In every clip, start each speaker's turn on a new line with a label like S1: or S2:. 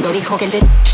S1: cuando dijo que.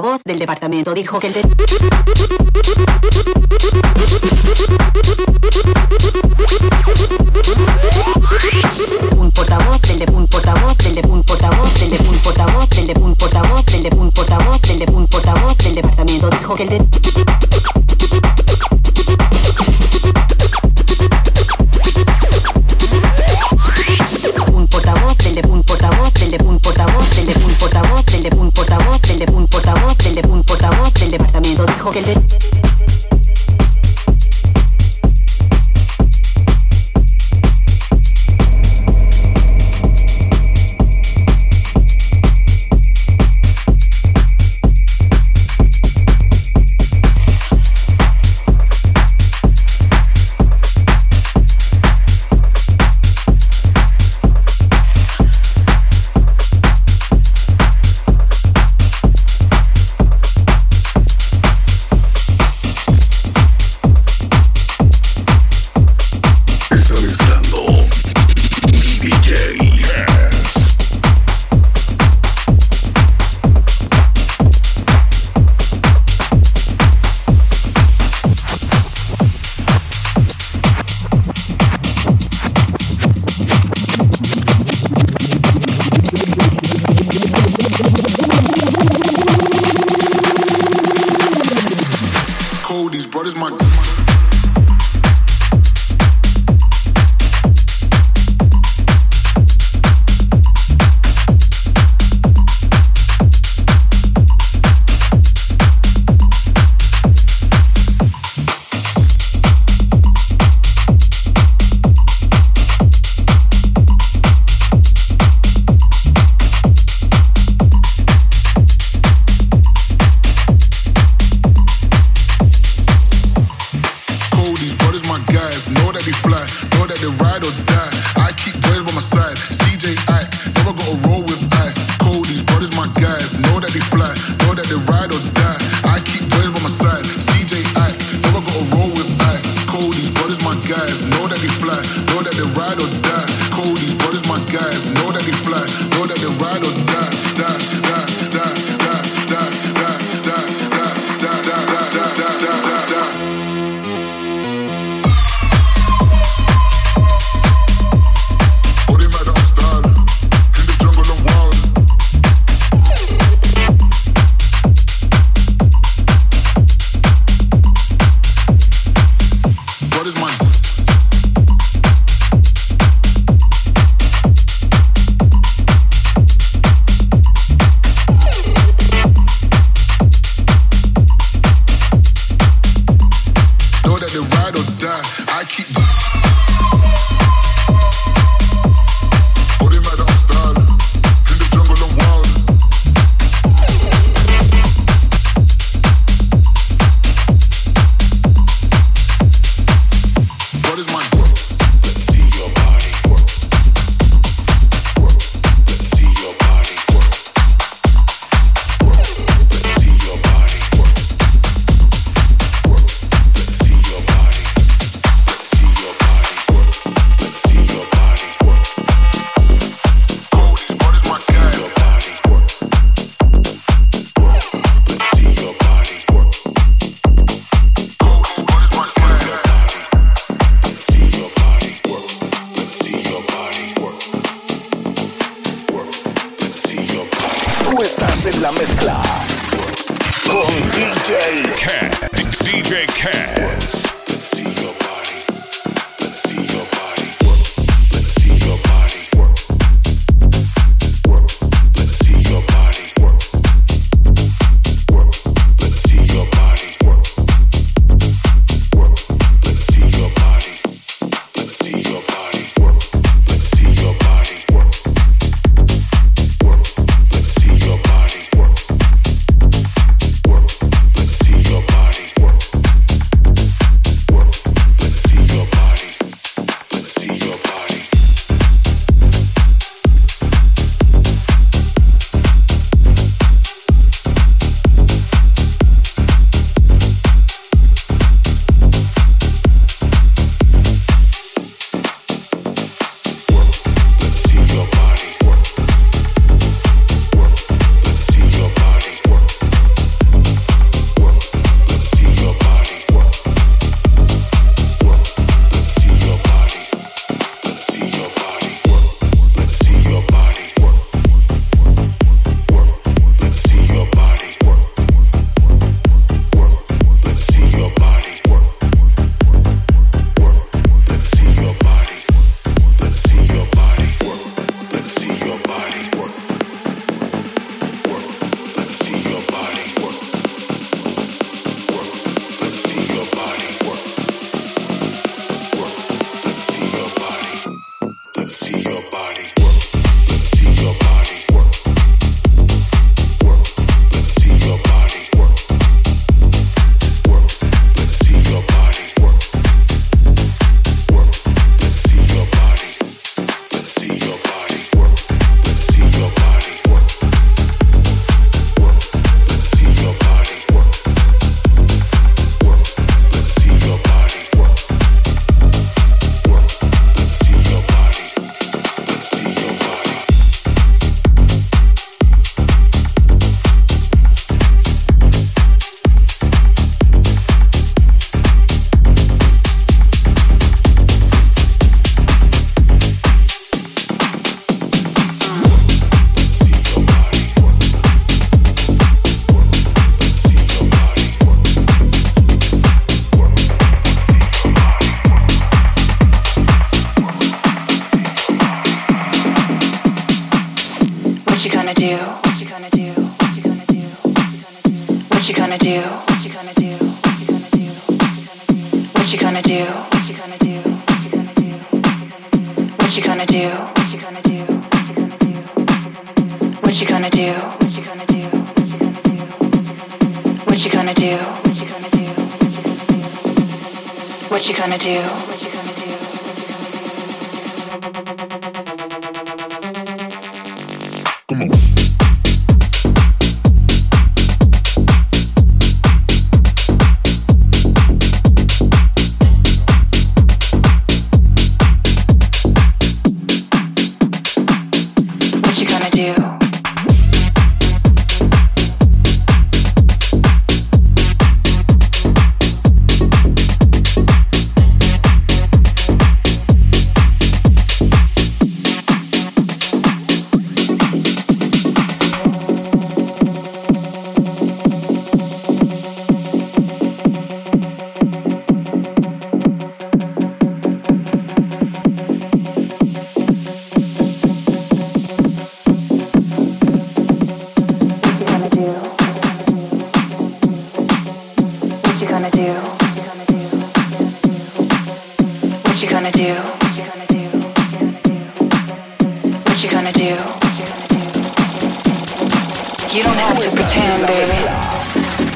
S1: portavoz del departamento dijo que el... Un portavoz del de un portavoz del de un portavoz del de un portavoz del de un portavoz del de un portavoz del de un portavoz del departamento dijo que el de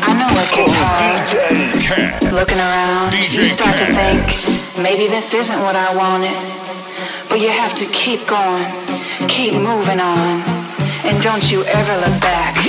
S1: I know it gets hard. Looking around, you start to think, maybe this isn't what I wanted. But you have to keep going,
S2: keep moving on, and
S3: don't you ever look back.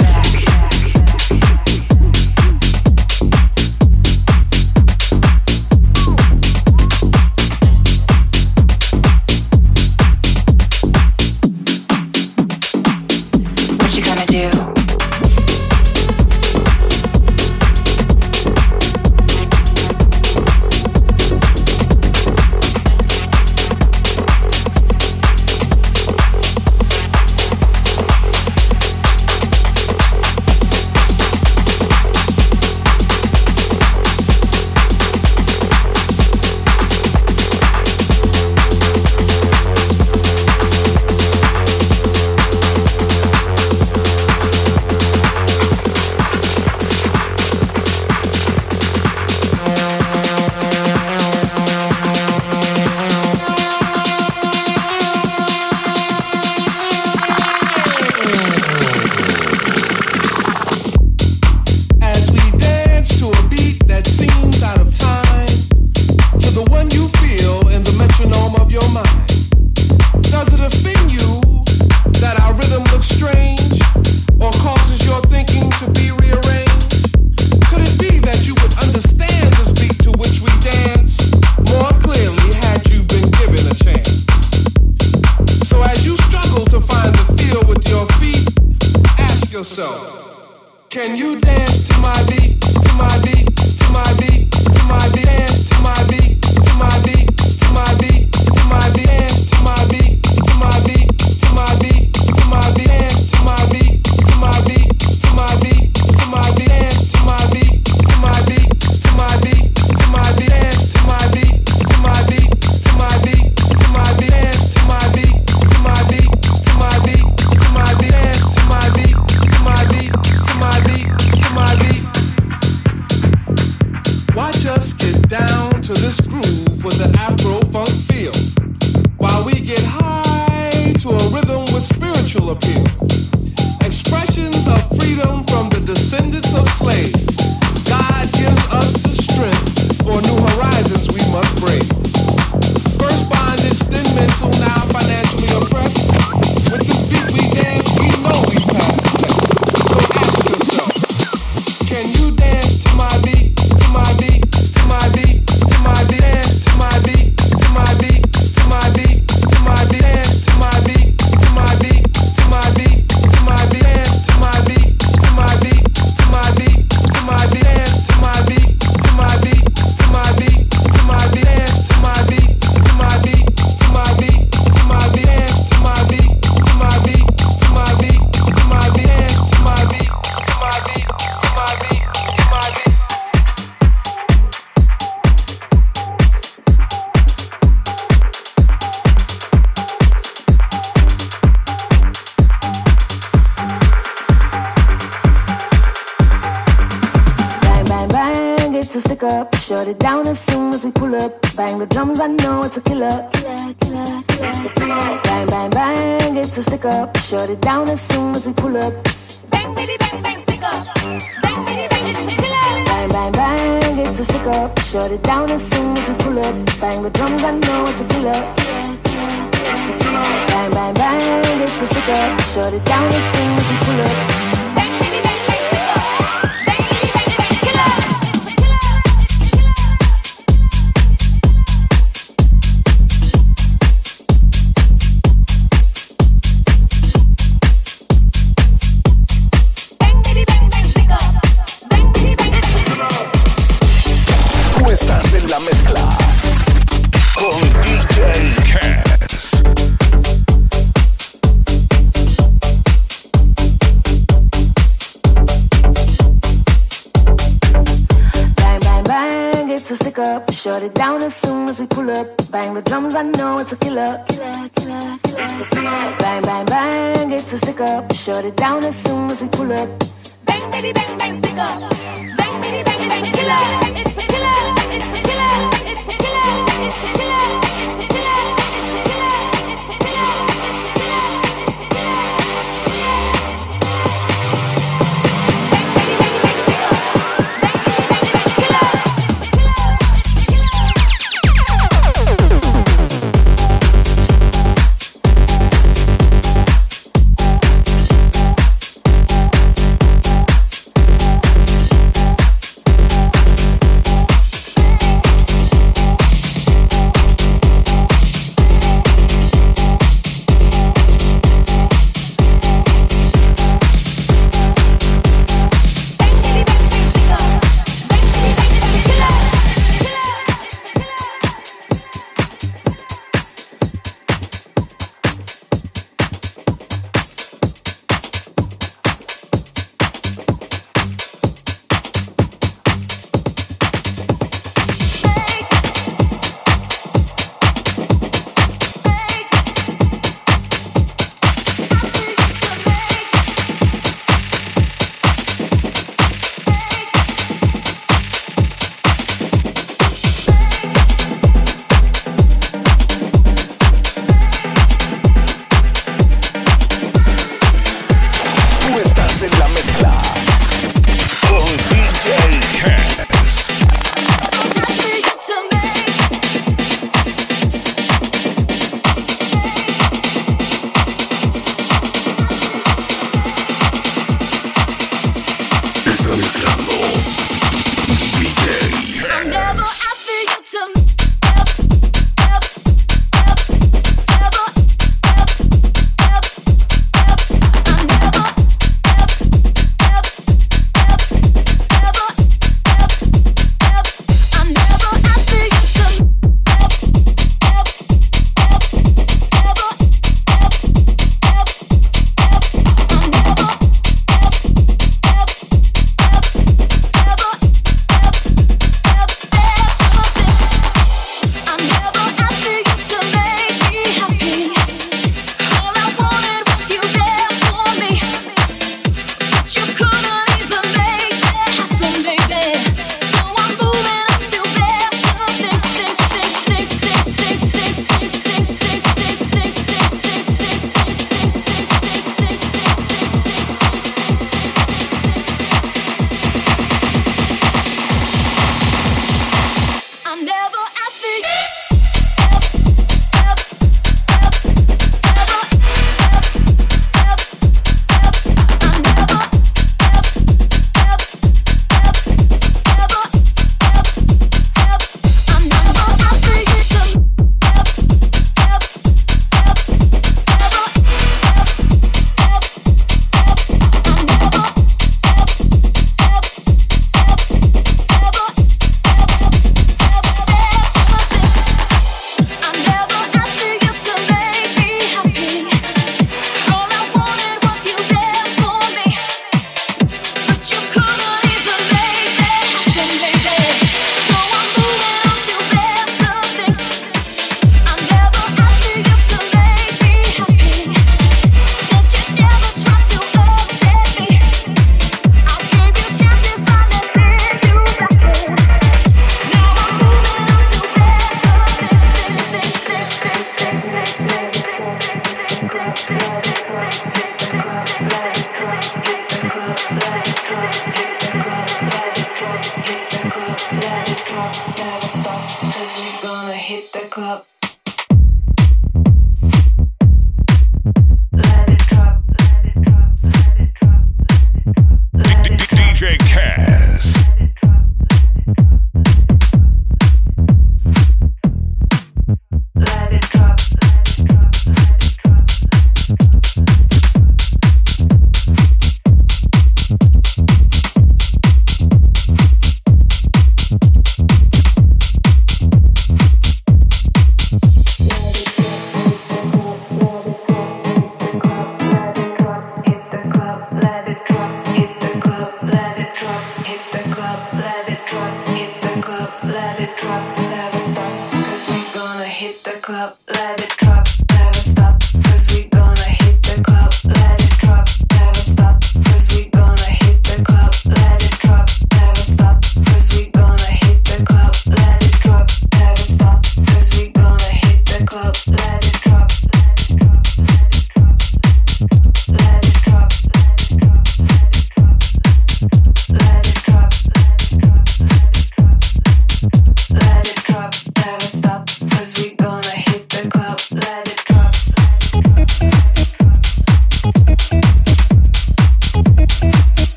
S3: 将你 Bang, bang, bang, it's a stick up. Shut it down as soon as we pull up. Bang, baby, bang, bang, stick up.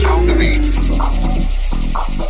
S4: Show me.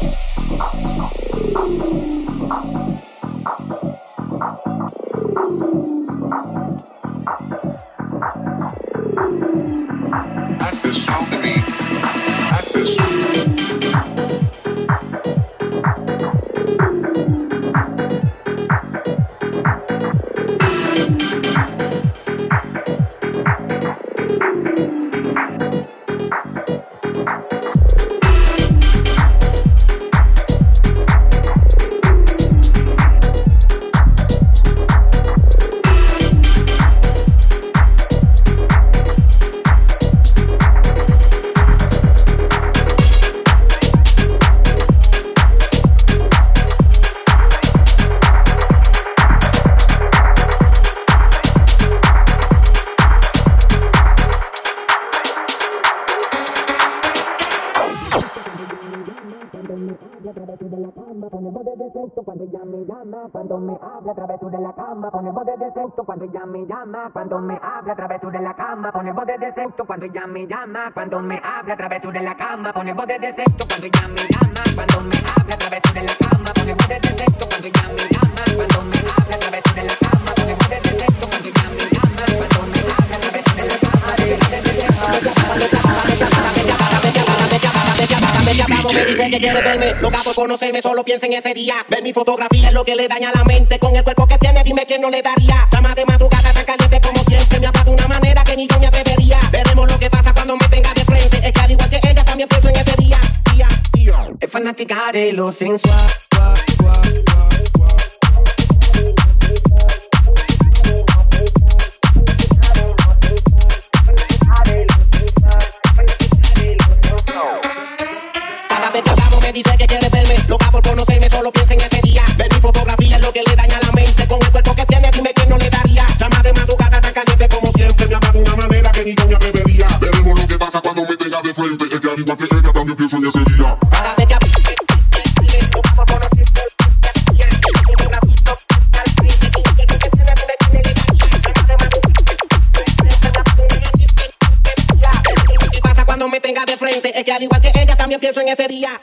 S5: Cuando me habla a través de la cama, pone voz de defecto cuando ella me llama, cuando me habla a través de la cama, pone voz de defecto cuando ella me llama, cuando me habla a través de la cama, pone voz de defecto cuando ella me llama, cuando me habla a través de la cama, pone voz de defecto cuando ella me llama, cuando me habla a través de la cama,
S6: me dice que quiere verme, loca por conocerme, solo piensa en ese día. Ver mi fotografía es lo que le daña la mente. Con el cuerpo que tiene, dime quién no le daría. Llama de madrugada tan caliente como siempre. Me apaga de una manera que ni yo me atrevería. Veremos lo que pasa cuando me tenga de frente. Es que al igual que ella, también pienso en ese día. día, día.
S5: Es fanática de lo sensual.
S7: Al igual que ella también pienso en ese día.
S6: Cada vez que cuando me tenga de frente. Es que al igual que ella también pienso en ese día,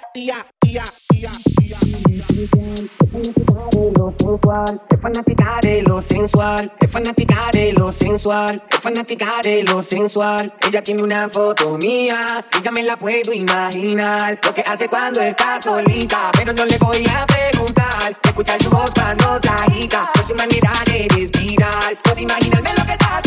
S5: es fanática de lo sensual, es fanática de lo sensual. Ella tiene una foto mía y ya me la puedo imaginar. Lo que hace cuando está solita, pero no le voy a preguntar. Escuchar su voz cuando se agita, por su manera de respirar. Puedo imaginarme lo que está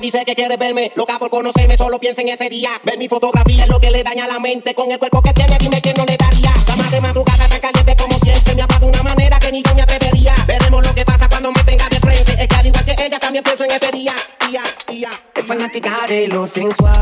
S6: dice que quiere verme. Loca por conocerme, solo piensa en ese día. Ver mi fotografía es lo que le daña la mente. Con el cuerpo que tiene, dime quién no le daría. Cama de madrugada tan caliente como siempre. Me apaga de una manera que ni yo me atrevería. Veremos lo que pasa cuando me tenga de frente. Es que al igual que ella también pienso en ese día. Día, día.
S5: Es fanática de lo sensual.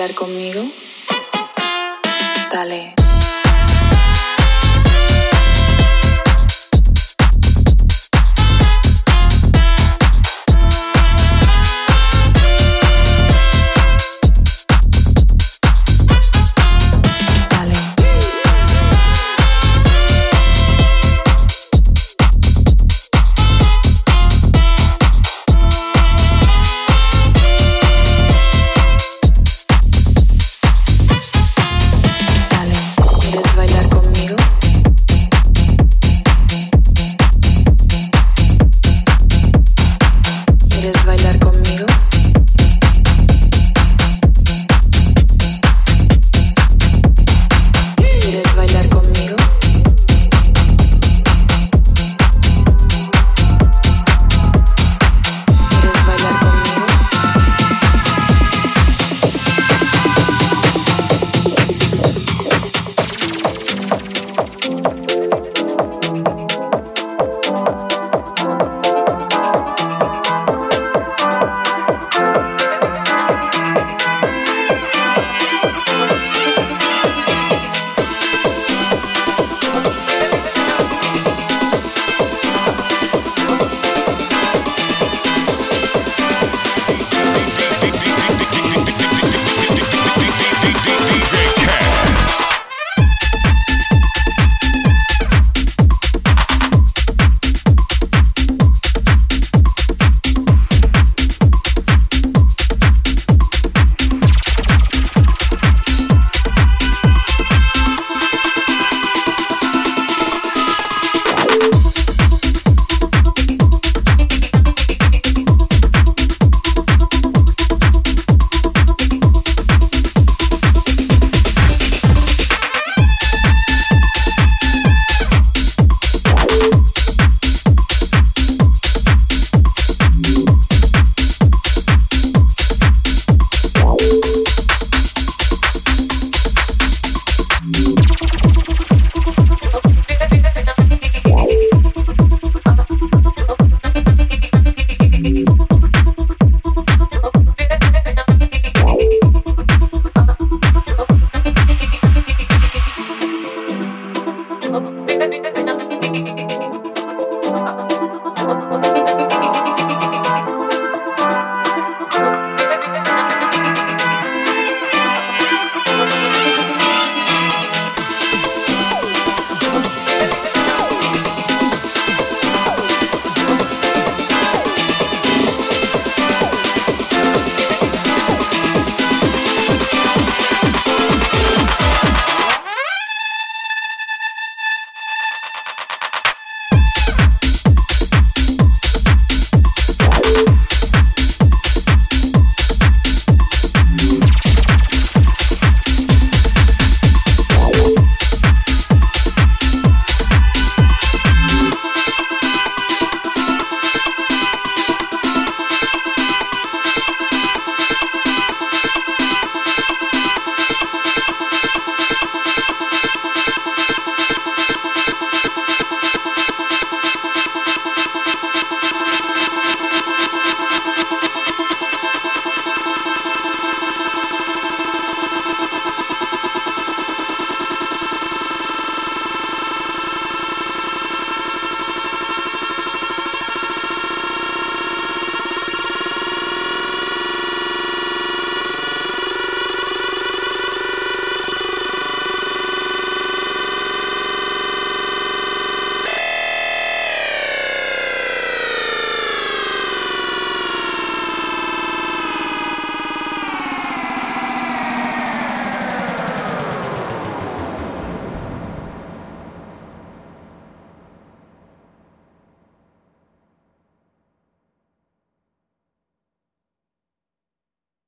S8: bailar conmigo? Dale.